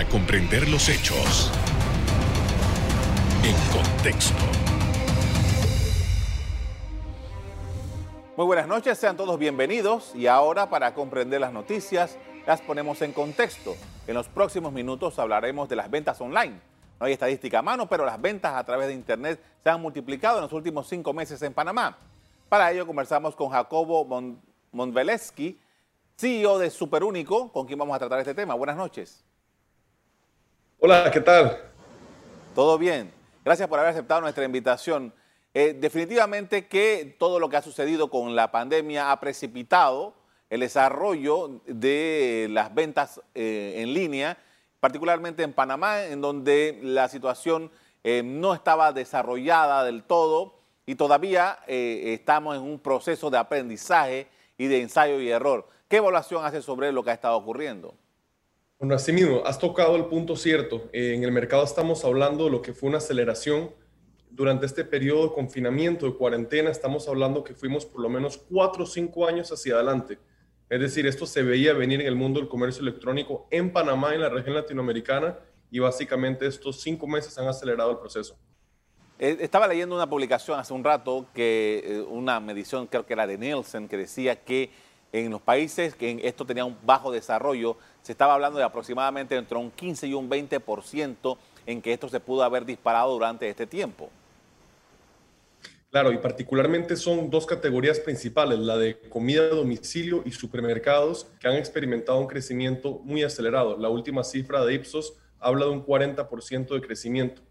para comprender los hechos en contexto. Muy buenas noches, sean todos bienvenidos y ahora para comprender las noticias las ponemos en contexto. En los próximos minutos hablaremos de las ventas online. No hay estadística a mano, pero las ventas a través de Internet se han multiplicado en los últimos cinco meses en Panamá. Para ello conversamos con Jacobo Mon CEO de Superúnico, con quien vamos a tratar este tema. Buenas noches. Hola, ¿qué tal? Todo bien. Gracias por haber aceptado nuestra invitación. Eh, definitivamente que todo lo que ha sucedido con la pandemia ha precipitado el desarrollo de las ventas eh, en línea, particularmente en Panamá, en donde la situación eh, no estaba desarrollada del todo y todavía estamos en un proceso de aprendizaje y de ensayo y error. ¿Qué evaluación hace sobre lo que ha estado ocurriendo? Bueno, así mismo, has tocado el punto cierto. en el mercado estamos hablando de lo que fue una aceleración durante este periodo de confinamiento, de cuarentena, estamos hablando que fuimos por lo menos cuatro o cinco años hacia adelante. Es decir, esto se veía venir en el mundo del comercio electrónico en Panamá, en la región latinoamericana, y básicamente estos cinco meses han acelerado el proceso. Eh, estaba leyendo una publicación hace un rato, que eh, una medición, creo que era de Nielsen, que decía que en los países que esto tenía un bajo desarrollo, se estaba hablando de aproximadamente entre un 15 y un 20% en que esto se pudo haber disparado durante este tiempo. Claro, y particularmente son dos categorías principales, la de comida a domicilio y supermercados, que han experimentado un crecimiento muy acelerado. La última cifra de Ipsos habla de un 40% de crecimiento.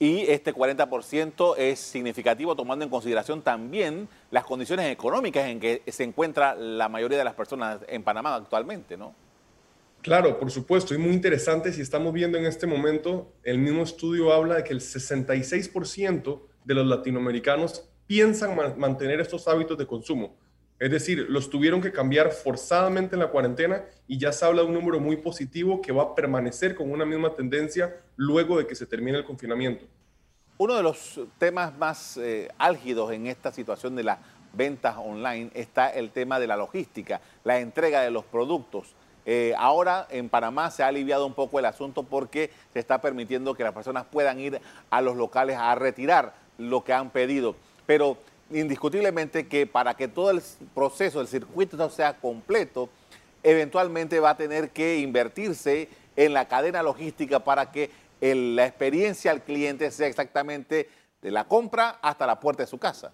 Y este 40% es significativo tomando en consideración también las condiciones económicas en que se encuentra la mayoría de las personas en Panamá actualmente, ¿no? Claro, por supuesto, y muy interesante si estamos viendo en este momento, el mismo estudio habla de que el 66% de los latinoamericanos piensan mantener estos hábitos de consumo. Es decir, los tuvieron que cambiar forzadamente en la cuarentena y ya se habla de un número muy positivo que va a permanecer con una misma tendencia luego de que se termine el confinamiento. Uno de los temas más eh, álgidos en esta situación de las ventas online está el tema de la logística, la entrega de los productos. Eh, ahora en Panamá se ha aliviado un poco el asunto porque se está permitiendo que las personas puedan ir a los locales a retirar lo que han pedido. Pero indiscutiblemente que para que todo el proceso, el circuito sea completo, eventualmente va a tener que invertirse en la cadena logística para que la experiencia al cliente sea exactamente de la compra hasta la puerta de su casa.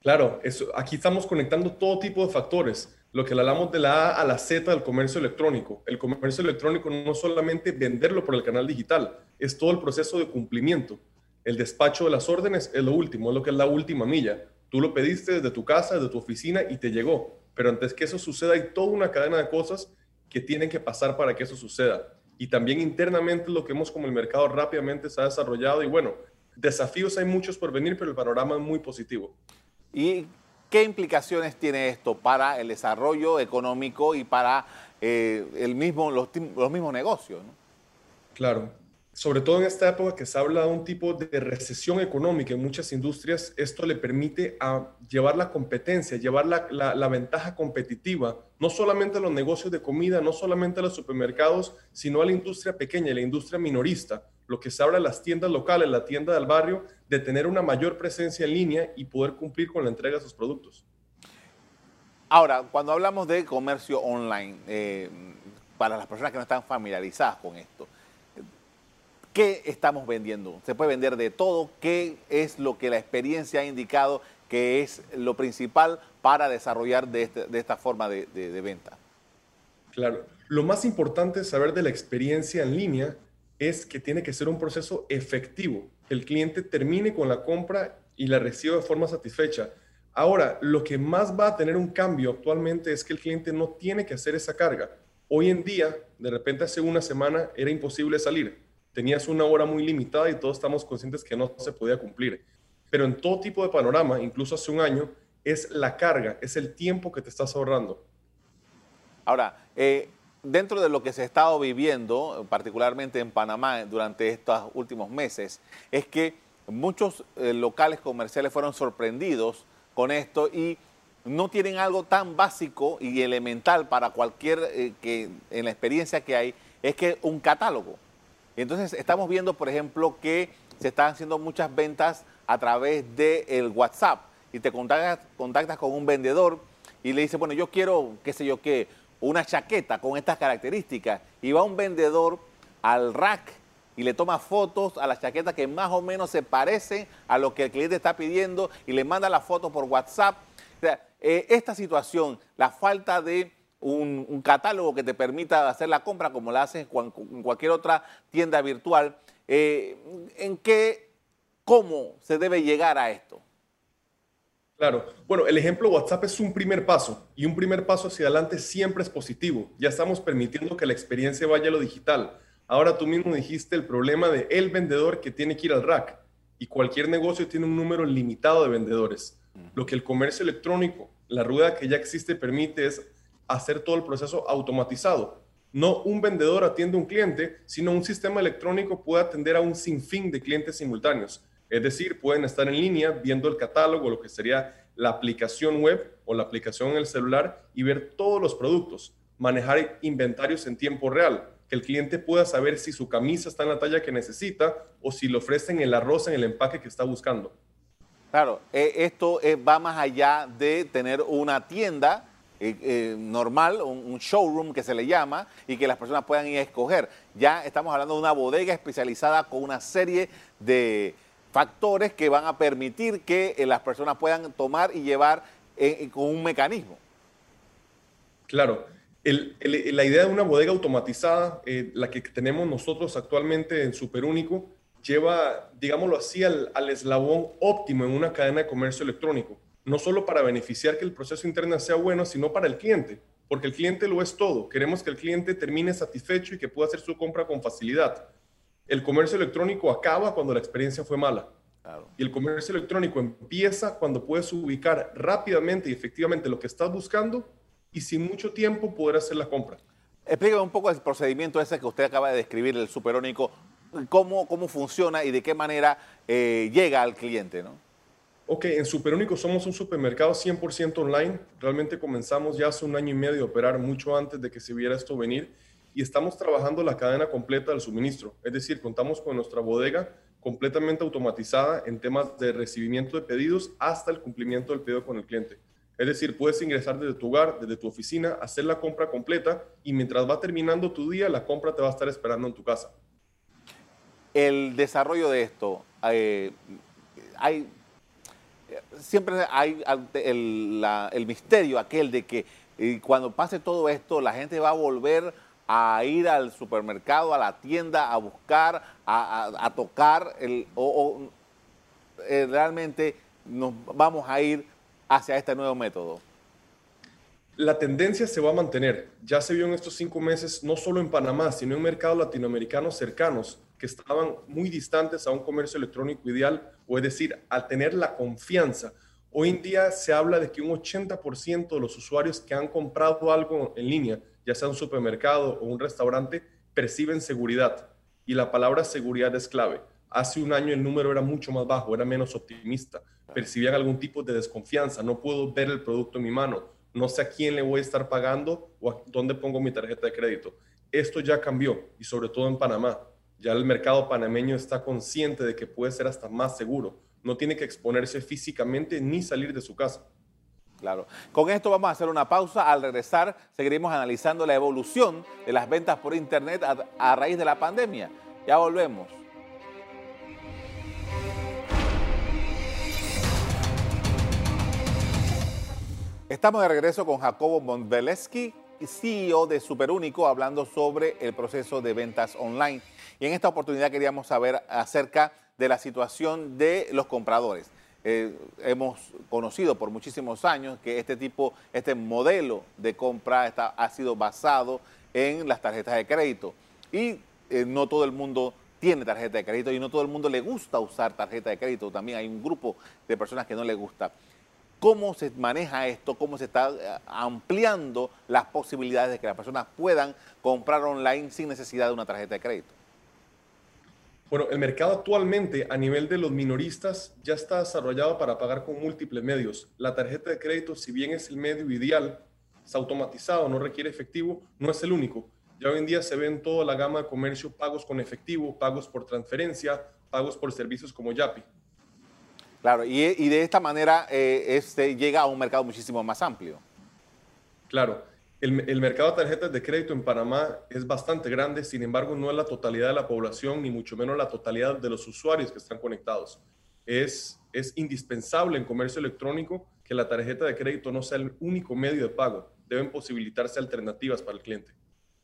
Claro, aquí estamos conectando todo tipo de factores, lo que hablamos de la A a la Z del comercio electrónico. El comercio electrónico no solamente venderlo por el canal digital, es todo el proceso de cumplimiento. El despacho de las órdenes es lo último, es lo que es la última milla. Tú lo pediste desde tu casa, desde tu oficina y te llegó. Pero antes que eso suceda hay toda una cadena de cosas que tienen que pasar para que eso suceda. Y también internamente lo que hemos como el mercado rápidamente se ha desarrollado y bueno, desafíos hay muchos por venir, pero el panorama es muy positivo. ¿Y qué implicaciones tiene esto para el desarrollo económico y para eh, el mismo, los, los mismos negocios? Claro, sobre todo en esta época que se habla de un tipo de recesión económica en muchas industrias, esto le permite a llevar la competencia, llevar la, ventaja competitiva, no solamente a los negocios de comida, no solamente a los supermercados, sino a la industria pequeña, la industria minorista, lo que se habla en las tiendas locales, la tienda del barrio, de tener una mayor presencia en línea y poder cumplir con la entrega de sus productos. Ahora, cuando hablamos de comercio online, eh, para las personas que no están familiarizadas con esto, ¿Qué estamos vendiendo? Se puede vender de todo. ¿Qué es lo que la experiencia ha indicado que es lo principal para desarrollar de, este, esta forma de, venta? Claro. Lo más importante saber de la experiencia en línea es que tiene que ser un proceso efectivo. El cliente termine con la compra y la reciba de forma satisfecha. Ahora, lo que más va a tener un cambio actualmente es que el cliente no tiene que hacer esa carga. Hoy en día, de repente hace una semana era imposible salir tenías una hora muy limitada y todos estamos conscientes que no se podía cumplir. Pero en todo tipo de panorama, incluso hace un año, es la carga, es el tiempo que te estás ahorrando. Ahora, eh, dentro de lo que se ha estado viviendo, particularmente en Panamá durante estos últimos meses, es que muchos eh, locales comerciales fueron sorprendidos con esto y no tienen algo tan básico y elemental para cualquier eh, que en la experiencia que hay es que un catálogo. Entonces estamos viendo, por ejemplo, que se están haciendo muchas ventas a través del el WhatsApp y te contactas, con un vendedor y le dices, bueno, yo quiero, qué sé yo qué, una chaqueta con estas características. Y va un vendedor al rack y le toma fotos a la chaqueta que más o menos se parece a lo que el cliente está pidiendo y le manda la foto por WhatsApp. O sea, eh, esta situación, la falta de un, catálogo que te permita hacer la compra como la haces en cualquier otra tienda virtual, eh, ¿en qué, cómo se debe llegar a esto? Claro. Bueno, el ejemplo WhatsApp es un primer paso y un primer paso hacia adelante siempre es positivo. Ya estamos permitiendo que la experiencia vaya a lo digital. Ahora tú mismo dijiste el problema de el vendedor que tiene que ir al rack y cualquier negocio tiene un número limitado de vendedores. Lo que el comercio electrónico, la rueda que ya existe, permite es hacer todo el proceso automatizado. No un vendedor atiende a un cliente, sino un sistema electrónico puede atender a un sinfín de clientes simultáneos. Es decir, pueden estar en línea viendo el catálogo, lo que sería la aplicación web o la aplicación en el celular y ver todos los productos, manejar inventarios en tiempo real, que el cliente pueda saber si su camisa está en la talla que necesita o si le ofrecen el arroz en el empaque que está buscando. Claro, eh, esto eh, va más allá de tener una tienda eh, normal, un, showroom que se le llama, y que las personas puedan ir a escoger. Ya estamos hablando de una bodega especializada con una serie de factores que van a permitir que eh, las personas puedan tomar y llevar eh, eh, con un mecanismo. Claro. la idea de una bodega automatizada, la que tenemos nosotros actualmente en Superúnico, lleva, digámoslo así, al, al, eslabón óptimo en una cadena de comercio electrónico. No solo para beneficiar que el proceso interno sea bueno, sino para el cliente, porque el cliente lo es todo. Queremos que el cliente termine satisfecho y que pueda hacer su compra con facilidad el comercio electrónico acaba cuando la experiencia fue mala. Y el comercio electrónico empieza cuando puedes ubicar rápidamente y efectivamente lo que estás buscando y sin mucho tiempo poder hacer la compra. Explíqueme un poco el procedimiento ese que usted acaba de describir, el superónico, cómo, cómo funciona y de qué manera eh, llega al cliente, ¿no? Ok, en Superúnico somos un supermercado 100% online. Realmente comenzamos ya hace un año y medio a operar mucho antes de que se viera esto venir y estamos trabajando la cadena completa del suministro. Es decir, contamos con nuestra bodega completamente automatizada en temas de recibimiento de pedidos hasta el cumplimiento del pedido con el cliente. Es decir, puedes ingresar desde tu hogar, desde tu oficina, hacer la compra completa y mientras va terminando tu día, la compra te va a estar esperando en tu casa. El desarrollo de esto, eh, hay, siempre hay el, el, misterio aquel de que eh, cuando pase todo esto, la gente va a volver a ir al supermercado, a la tienda, a buscar, a, tocar, el, o, eh, realmente nos vamos a ir hacia este nuevo método? La tendencia se va a mantener. Ya se vio en estos cinco meses, no solo en Panamá, sino en mercados latinoamericanos cercanos, que estaban muy distantes a un comercio electrónico ideal, o es decir, al tener la confianza. Hoy en día se habla de que un 80% de los usuarios que han comprado algo en línea ya sea un supermercado o un restaurante, perciben seguridad. Y la palabra seguridad es clave. Hace un año el número era mucho más bajo, era menos optimista. Percibían algún tipo de desconfianza. No puedo ver el producto en mi mano. No sé a quién le voy a estar pagando o a dónde pongo mi tarjeta de crédito. Esto ya cambió y sobre todo en Panamá. Ya el mercado panameño está consciente de que puede ser hasta más seguro. No tiene que exponerse físicamente ni salir de su casa. Claro. Con esto vamos a hacer una pausa. Al regresar seguiremos analizando la evolución de las ventas por Internet a, raíz de la pandemia. Ya volvemos. Estamos de regreso con Jacobo Montveleski, CEO de Superúnico, hablando sobre el proceso de ventas online. Y en esta oportunidad queríamos saber acerca de la situación de los compradores. Eh, hemos conocido por muchísimos años que este tipo, este modelo de compra ha sido basado en las tarjetas de crédito. Y eh, no todo el mundo tiene tarjeta de crédito y no todo el mundo le gusta usar tarjeta de crédito. También hay un grupo de personas que no le gusta. ¿Cómo se maneja esto? ¿Cómo se está eh, ampliando las posibilidades de que las personas puedan comprar online sin necesidad de una tarjeta de crédito? Bueno, el mercado actualmente a nivel de los minoristas ya está desarrollado para pagar con múltiples medios. La tarjeta de crédito, si bien es el medio ideal, es automatizado, no requiere efectivo, no es el único. Ya hoy en día se ven toda la gama de comercio, pagos con efectivo, pagos por transferencia, pagos por servicios como Yapi. Claro, y, de esta manera eh, este llega a un mercado muchísimo más amplio. Claro, el, mercado de tarjetas de crédito en Panamá es bastante grande, sin embargo no es la totalidad de la población, ni mucho menos la totalidad de los usuarios que están conectados. Es, es indispensable en comercio electrónico que la tarjeta de crédito no sea el único medio de pago. Deben posibilitarse alternativas para el cliente.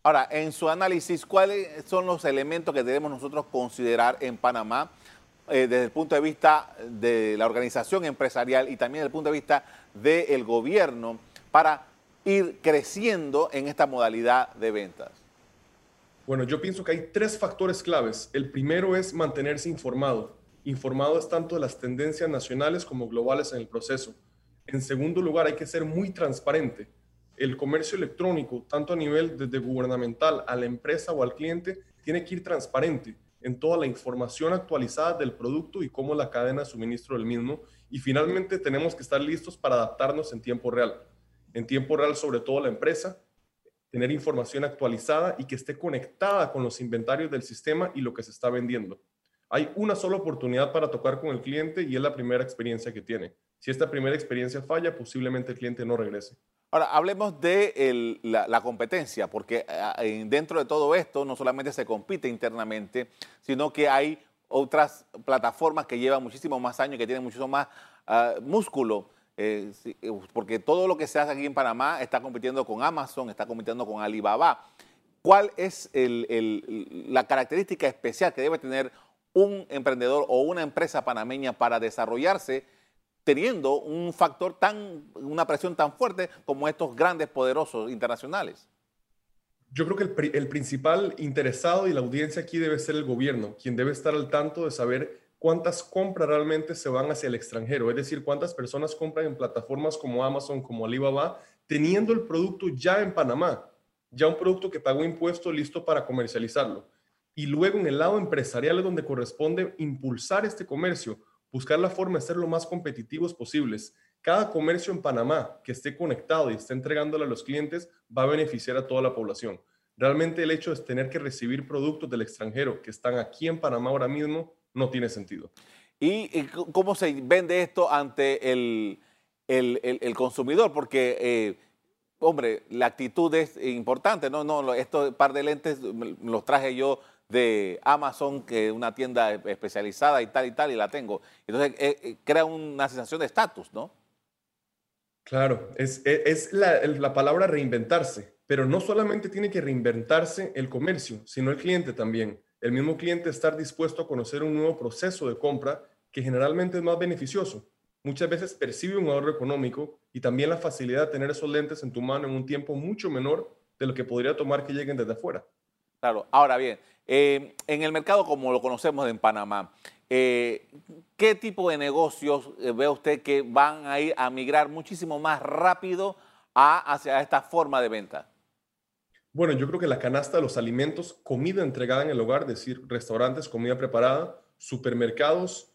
Ahora, en su análisis, ¿cuáles son los elementos que debemos nosotros considerar en Panamá eh, desde el punto de vista de la organización empresarial y también desde el punto de vista del gobierno para ir creciendo en esta modalidad de ventas? Bueno, yo pienso que hay tres factores claves. El primero es mantenerse informado. Informado es tanto de las tendencias nacionales como globales en el proceso. En segundo lugar, hay que ser muy transparente. El comercio electrónico, tanto a nivel desde gubernamental a la empresa o al cliente, tiene que ir transparente en toda la información actualizada del producto y cómo la cadena de suministro del mismo. Y finalmente tenemos que estar listos para adaptarnos en tiempo real en tiempo real sobre todo la empresa, tener información actualizada y que esté conectada con los inventarios del sistema y lo que se está vendiendo. Hay una sola oportunidad para tocar con el cliente y es la primera experiencia que tiene. Si esta primera experiencia falla, posiblemente el cliente no regrese. Ahora, hablemos de la, competencia, porque eh, dentro de todo esto no solamente se compite internamente, sino que hay otras plataformas que llevan muchísimo más años, que tienen muchísimo más ah, músculo eh, eh, porque todo lo que se hace aquí en Panamá está compitiendo con Amazon, está compitiendo con Alibaba. ¿Cuál es la característica especial que debe tener un emprendedor o una empresa panameña para desarrollarse teniendo un factor tan, una presión tan fuerte como estos grandes poderosos internacionales? Yo creo que el, el principal interesado y la audiencia aquí debe ser el gobierno, quien debe estar al tanto de saber cuántas compras realmente se van hacia el extranjero, es decir, cuántas personas compran en plataformas como Amazon, como Alibaba, teniendo el producto ya en Panamá, ya un producto que pagó impuesto listo para comercializarlo. Y luego en el lado empresarial es donde corresponde impulsar este comercio, buscar la forma de ser lo más competitivos posibles. Cada comercio en Panamá que esté conectado y esté entregándole a los clientes va a beneficiar a toda la población. Realmente el hecho de tener que recibir productos del extranjero que están aquí en Panamá ahora mismo no tiene sentido. ¿Y cómo se vende esto ante el, consumidor? Porque, eh, hombre, la actitud es importante, ¿no? no Estos par de lentes los traje yo de Amazon, que es una tienda especializada y tal y tal, y la tengo. Entonces, eh, eh, crea una sensación de estatus, ¿no? Claro, es, es la, la, palabra reinventarse, pero no solamente tiene que reinventarse el comercio, sino el cliente también el mismo cliente estar dispuesto a conocer un nuevo proceso de compra que generalmente es más beneficioso. Muchas veces percibe un ahorro económico y también la facilidad de tener esos lentes en tu mano en un tiempo mucho menor de lo que podría tomar que lleguen desde afuera. Claro, ahora bien, eh, en el mercado como lo conocemos en Panamá, eh, ¿qué tipo de negocios eh, ve usted que van a ir a migrar muchísimo más rápido hacia esta forma de venta? Bueno, yo creo que la canasta de los alimentos, comida entregada en el hogar, es decir, restaurantes, comida preparada, supermercados,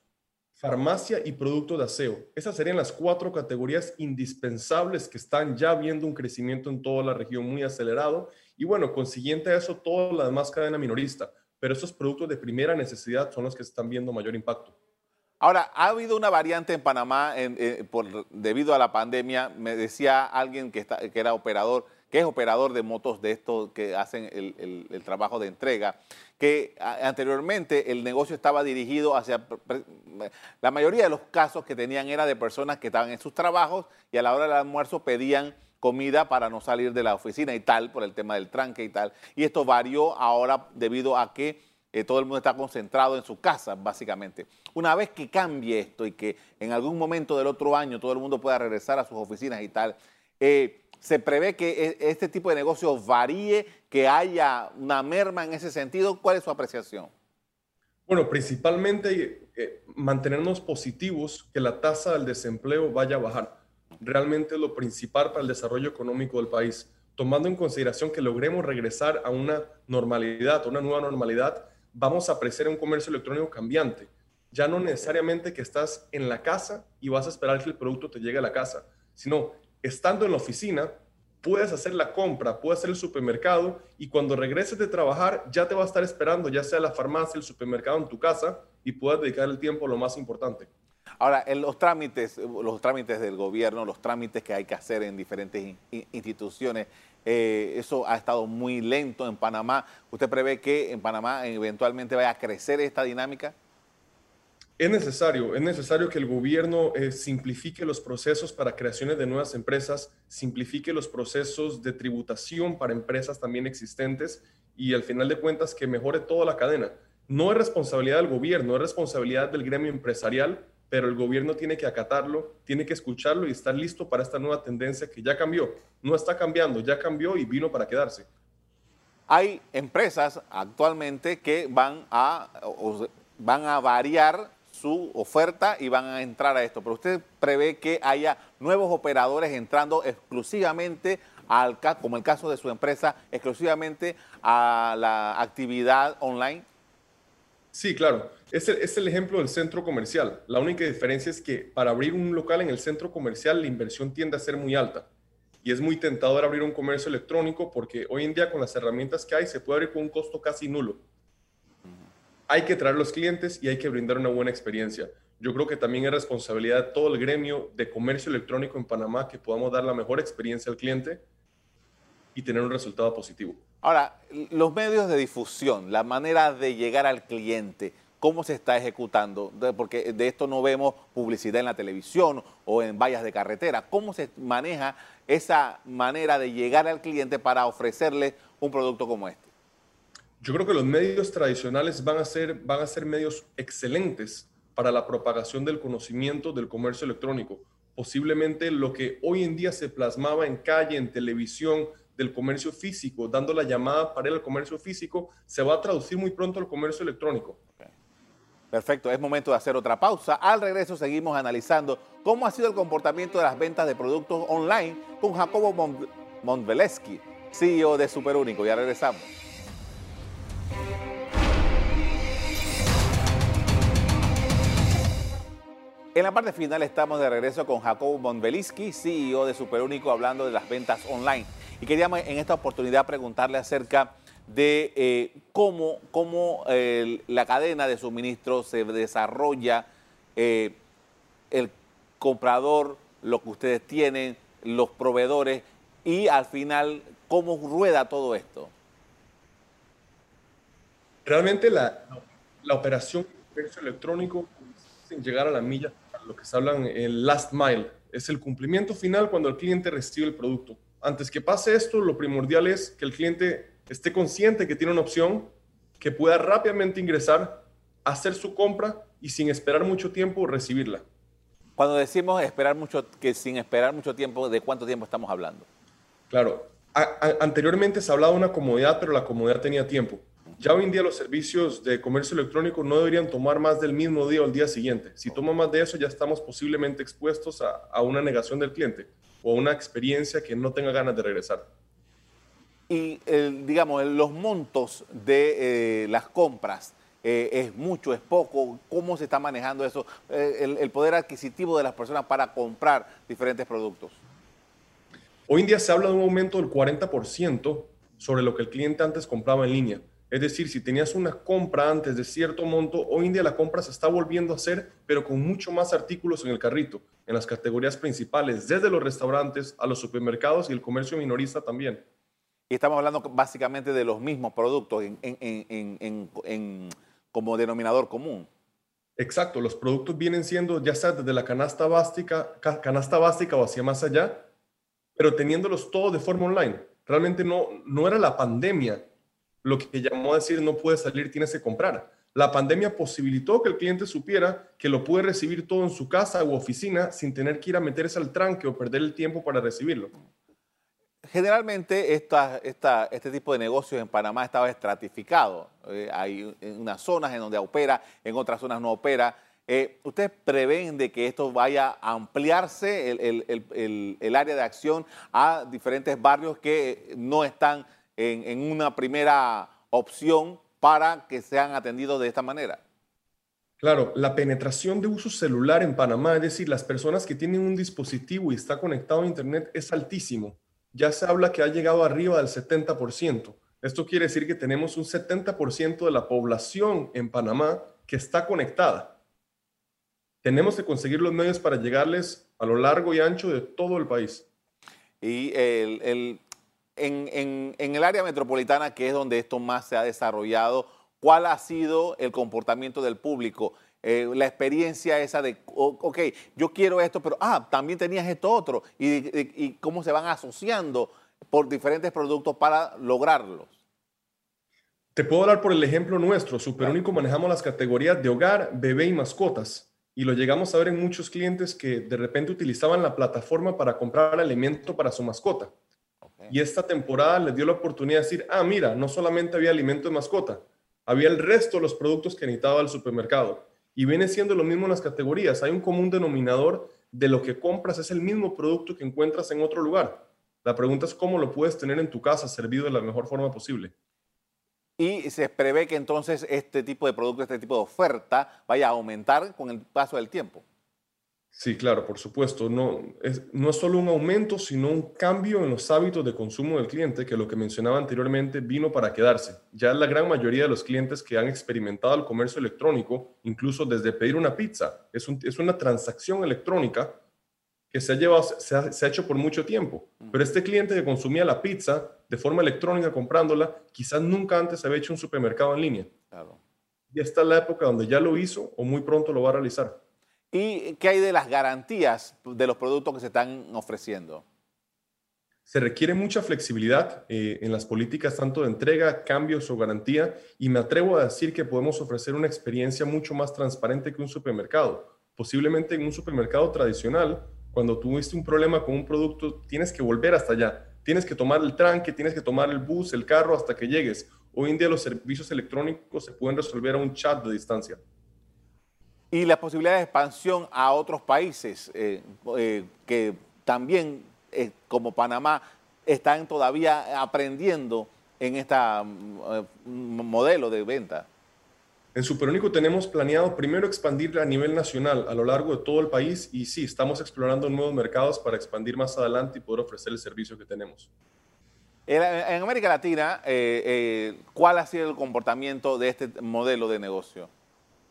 farmacia y productos de aseo. Esas serían las cuatro categorías indispensables que están ya viendo un crecimiento en toda la región muy acelerado. Y bueno, consiguiente a eso, toda la demás cadena minorista. Pero esos productos de primera necesidad son los que están viendo mayor impacto. Ahora, ha habido una variante en Panamá eh, por, debido a la pandemia. Me decía alguien que, está, que era operador que es operador de motos de estos que hacen el, trabajo de entrega, que anteriormente el negocio estaba dirigido hacia... La mayoría de los casos que tenían era de personas que estaban en sus trabajos y a la hora del almuerzo pedían comida para no salir de la oficina y tal, por el tema del tranque y tal. Y esto varió ahora debido a que eh, todo el mundo está concentrado en su casa, básicamente. Una vez que cambie esto y que en algún momento del otro año todo el mundo pueda regresar a sus oficinas y tal, eh, ¿Se prevé que e, este tipo de negocios varíe, que haya una merma en ese sentido? ¿Cuál es su apreciación? Bueno, principalmente eh, mantenernos positivos, que la tasa del desempleo vaya a bajar. Realmente lo principal para el desarrollo económico del país. Tomando en consideración que logremos regresar a una normalidad, a una nueva normalidad, vamos a apreciar un comercio electrónico cambiante. Ya no necesariamente que estás en la casa y vas a esperar que el producto te llegue a la casa, sino estando en la oficina, puedes hacer la compra, puedes hacer el supermercado y cuando regreses de trabajar ya te va a estar esperando, ya sea la farmacia, el supermercado en tu casa y puedas dedicar el tiempo a lo más importante. Ahora, en los trámites, los trámites del gobierno, los trámites que hay que hacer en diferentes instituciones, eh, eso ha estado muy lento en Panamá. ¿Usted prevé que en Panamá eventualmente vaya a crecer esta dinámica? Es necesario, es necesario que el gobierno eh, simplifique los procesos para creaciones de nuevas empresas, simplifique los procesos de tributación para empresas también existentes y al final de cuentas que mejore toda la cadena. No es responsabilidad del gobierno, es responsabilidad del gremio empresarial, pero el gobierno tiene que acatarlo, tiene que escucharlo y estar listo para esta nueva tendencia que ya cambió. No está cambiando, ya cambió y vino para quedarse. Hay empresas actualmente que van a, van a variar su oferta y van a entrar a esto. Pero usted prevé que haya nuevos operadores entrando exclusivamente al como el caso de su empresa, exclusivamente a la actividad online. Sí, claro. Es el, es el ejemplo del centro comercial. La única diferencia es que para abrir un local en el centro comercial la inversión tiende a ser muy alta. Y es muy tentador abrir un comercio electrónico porque hoy en día con las herramientas que hay se puede abrir con un costo casi nulo hay que traer los clientes y hay que brindar una buena experiencia. Yo creo que también es responsabilidad de todo el gremio de comercio electrónico en Panamá que podamos dar la mejor experiencia al cliente y tener un resultado positivo. Ahora, los medios de difusión, la manera de llegar al cliente, ¿cómo se está ejecutando? Porque de esto no vemos publicidad en la televisión o en vallas de carretera. ¿Cómo se maneja esa manera de llegar al cliente para ofrecerle un producto como este? Yo creo que los medios tradicionales van a ser, van a ser medios excelentes para la propagación del conocimiento del comercio electrónico. Posiblemente lo que hoy en día se plasmaba en calle, en televisión, del comercio físico, dando la llamada para el comercio físico, se va a traducir muy pronto al comercio electrónico. Perfecto, es momento de hacer otra pausa. Al regreso seguimos analizando cómo ha sido el comportamiento de las ventas de productos online con Jacobo Montveleski, CEO de Superúnico. Ya regresamos. En la parte final estamos de regreso con Jacobo Bonbeliski, CEO de Superúnico, hablando de las ventas online. Y queríamos en esta oportunidad preguntarle acerca de eh, cómo, cómo la cadena de suministro se desarrolla, eh, el comprador, lo que ustedes tienen, los proveedores y al final cómo rueda todo esto. Realmente la, la operación de comercio electrónico sin llegar a la milla lo que se hablan el last mile, es el cumplimiento final cuando el cliente recibe el producto. Antes que pase esto, lo primordial es que el cliente esté consciente que tiene una opción, que pueda rápidamente ingresar, hacer su compra y sin esperar mucho tiempo recibirla. Cuando decimos esperar mucho, que sin esperar mucho tiempo, ¿de cuánto tiempo estamos hablando? Claro, anteriormente se hablaba de una comodidad, pero la comodidad tenía tiempo. Ya hoy en día los servicios de comercio electrónico no deberían tomar más del mismo día o el día siguiente. Si toma más de eso, ya estamos posiblemente expuestos a, una negación del cliente o a una experiencia que no tenga ganas de regresar. Y, digamos, los montos de eh, las compras, eh, ¿es mucho, es poco? ¿Cómo se está manejando eso? Eh, el, el poder adquisitivo de las personas para comprar diferentes productos. Hoy en día se habla de un aumento del 40% sobre lo que el cliente antes compraba en línea. Es decir, si tenías una compra antes de cierto monto, hoy en día la compra se está volviendo a hacer, pero con mucho más artículos en el carrito, en las categorías principales, desde los restaurantes a los supermercados y el comercio minorista también. Y estamos hablando básicamente de los mismos productos como denominador común. Exacto, los productos vienen siendo ya sea desde la canasta básica, canasta básica o hacia más allá, pero teniéndolos todos de forma online. Realmente no, no era la pandemia lo que llamó a decir no puede salir, tienes que comprar. La pandemia posibilitó que el cliente supiera que lo puede recibir todo en su casa u oficina sin tener que ir a meterse al tranque o perder el tiempo para recibirlo. Generalmente esta, esta, este tipo de negocios en Panamá estaba estratificado. Eh, hay unas zonas en donde opera, en otras zonas no opera. Eh, ¿Ustedes prevén de que esto vaya a ampliarse el, el, el, área de acción a diferentes barrios que no están en, una primera opción para que sean atendidos de esta manera? Claro, la penetración de uso celular en Panamá, es decir, las personas que tienen un dispositivo y está conectado a Internet es altísimo. ya se habla que ha llegado arriba del 70%. Esto quiere decir que tenemos un 70% de la población en Panamá que está conectada. Tenemos que conseguir los medios para llegarles a lo largo y ancho de todo el país. Y en, el área metropolitana, que es donde esto más se ha desarrollado, ¿cuál ha sido el comportamiento del público? Eh, la experiencia esa de, ok, yo quiero esto, pero, ah, también tenías esto otro, y, cómo se van asociando por diferentes productos para lograrlos. Te puedo hablar por el ejemplo nuestro. Superúnico manejamos las categorías de hogar, bebé y mascotas. Y lo llegamos a ver en muchos clientes que de repente utilizaban la plataforma para comprar alimento para su mascota. Y esta temporada les dio la oportunidad de decir, ah, mira, no solamente había alimento de mascota, había el resto de los productos que necesitaba el supermercado y viene siendo lo mismo en las categorías. Hay un común denominador de lo que compras, es el mismo producto que encuentras en otro lugar. La pregunta es cómo lo puedes tener en tu casa servido de la mejor forma posible. Y se prevé que entonces este tipo de producto, este tipo de oferta vaya a aumentar con el paso del tiempo. Sí, claro, por supuesto. No es, no es solo un aumento, sino un cambio en los hábitos de consumo del cliente, que lo que mencionaba anteriormente vino para quedarse. Ya la gran mayoría de los clientes que han experimentado el comercio electrónico, incluso desde pedir una pizza, es, es una transacción electrónica que se ha, llevado, se ha, hecho por mucho tiempo. Mm. Pero este cliente que consumía la pizza de forma electrónica comprándola, quizás nunca antes había hecho un supermercado en línea. Claro. Y esta es la época donde ya lo hizo o muy pronto lo va a realizar. ¿Y qué hay de las garantías de los productos que se están ofreciendo? Se requiere mucha flexibilidad eh, en las políticas tanto de entrega, cambios o garantía y me atrevo a decir que podemos ofrecer una experiencia mucho más transparente que un supermercado. Posiblemente en un supermercado tradicional, cuando tuviste un problema con un producto, tienes que volver hasta allá. Tienes que tomar el tranque, tienes que tomar el bus, el carro hasta que llegues. Hoy en día los servicios electrónicos se pueden resolver a un chat de distancia y la posibilidad de expansión a otros países eh, eh, que también, eh, como Panamá, están todavía aprendiendo en este modelo de venta. En Superúnico tenemos planeado primero expandir a nivel nacional a lo largo de todo el país y sí, estamos explorando nuevos mercados para expandir más adelante y poder ofrecer el servicio que tenemos. En América Latina, ¿cuál ha sido el comportamiento de este modelo de negocio?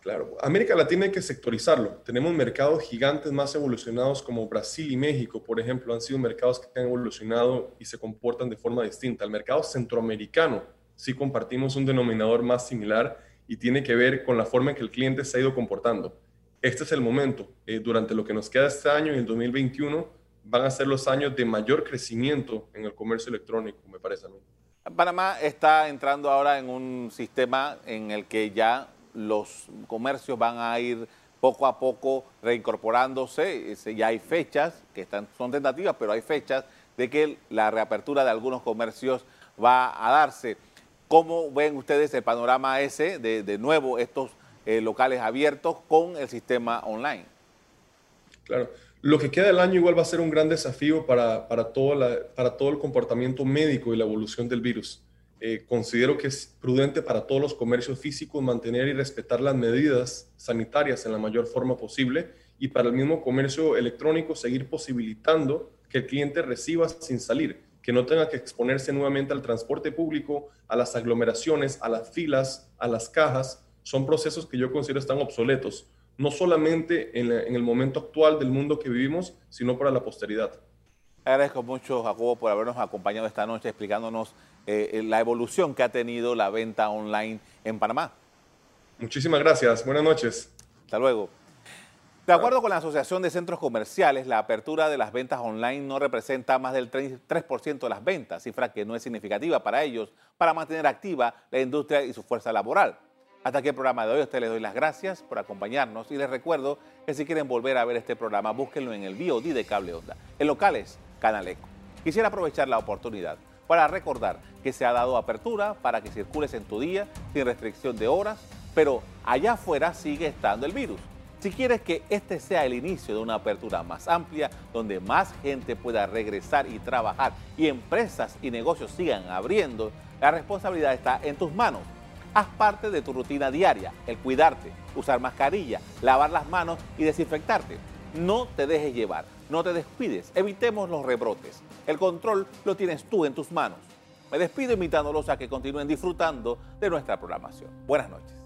Claro, América Latina hay que sectorizarlo. Tenemos mercados gigantes más evolucionados como Brasil y México, por ejemplo, han sido mercados que han evolucionado y se comportan de forma distinta. El mercado centroamericano sí compartimos un denominador más similar y tiene que ver con la forma en que el cliente se ha ido comportando. Este es el momento. Eh, durante lo que nos queda este año y el 2021 van a ser los años de mayor crecimiento en el comercio electrónico, me parece a mí. Panamá está entrando ahora en un sistema en el que ya los comercios van a ir poco a poco reincorporándose. Ya hay fechas, que están, son tentativas, pero hay fechas de que la reapertura de algunos comercios va a darse. ¿Cómo ven ustedes el panorama ese de, nuevo estos eh, locales abiertos con el sistema online? Claro. Lo que queda del año igual va a ser un gran desafío para, para, todo, la, para todo el comportamiento médico y la evolución del virus. Eh, considero que es prudente para todos los comercios físicos mantener y respetar las medidas sanitarias en la mayor forma posible y para el mismo comercio electrónico seguir posibilitando que el cliente reciba sin salir, que no tenga que exponerse nuevamente al transporte público, a las aglomeraciones, a las filas, a las cajas. Son procesos que yo considero están obsoletos, no solamente en, en el momento actual del mundo que vivimos, sino para la posteridad. Agradezco mucho, Jacobo, por habernos acompañado esta noche explicándonos eh, la evolución que ha tenido la venta online en Panamá. Muchísimas gracias. Buenas noches. Hasta luego. De acuerdo con la Asociación de Centros Comerciales, la apertura de las ventas online no representa más del 3% de las ventas, cifra que no es significativa para ellos para mantener activa la industria y su fuerza laboral. Hasta aquí el programa de hoy. A ustedes les doy las gracias por acompañarnos y les recuerdo que si quieren volver a ver este programa, búsquenlo en el VOD de Cable Onda, en locales, Canal Eco. Quisiera aprovechar la oportunidad para recordar que se ha dado apertura para que circules en tu día sin restricción de horas, pero allá afuera sigue estando el virus. Si quieres que este sea el inicio de una apertura más amplia, donde más gente pueda regresar y trabajar y empresas y negocios sigan abriendo, la responsabilidad está en tus manos. Haz parte de tu rutina diaria, el cuidarte, usar mascarilla, lavar las manos y desinfectarte. No te dejes llevar, no te descuides, evitemos los rebrotes. El control lo tienes tú en tus manos. Me despido invitándolos a que continúen disfrutando de nuestra programación. Buenas noches.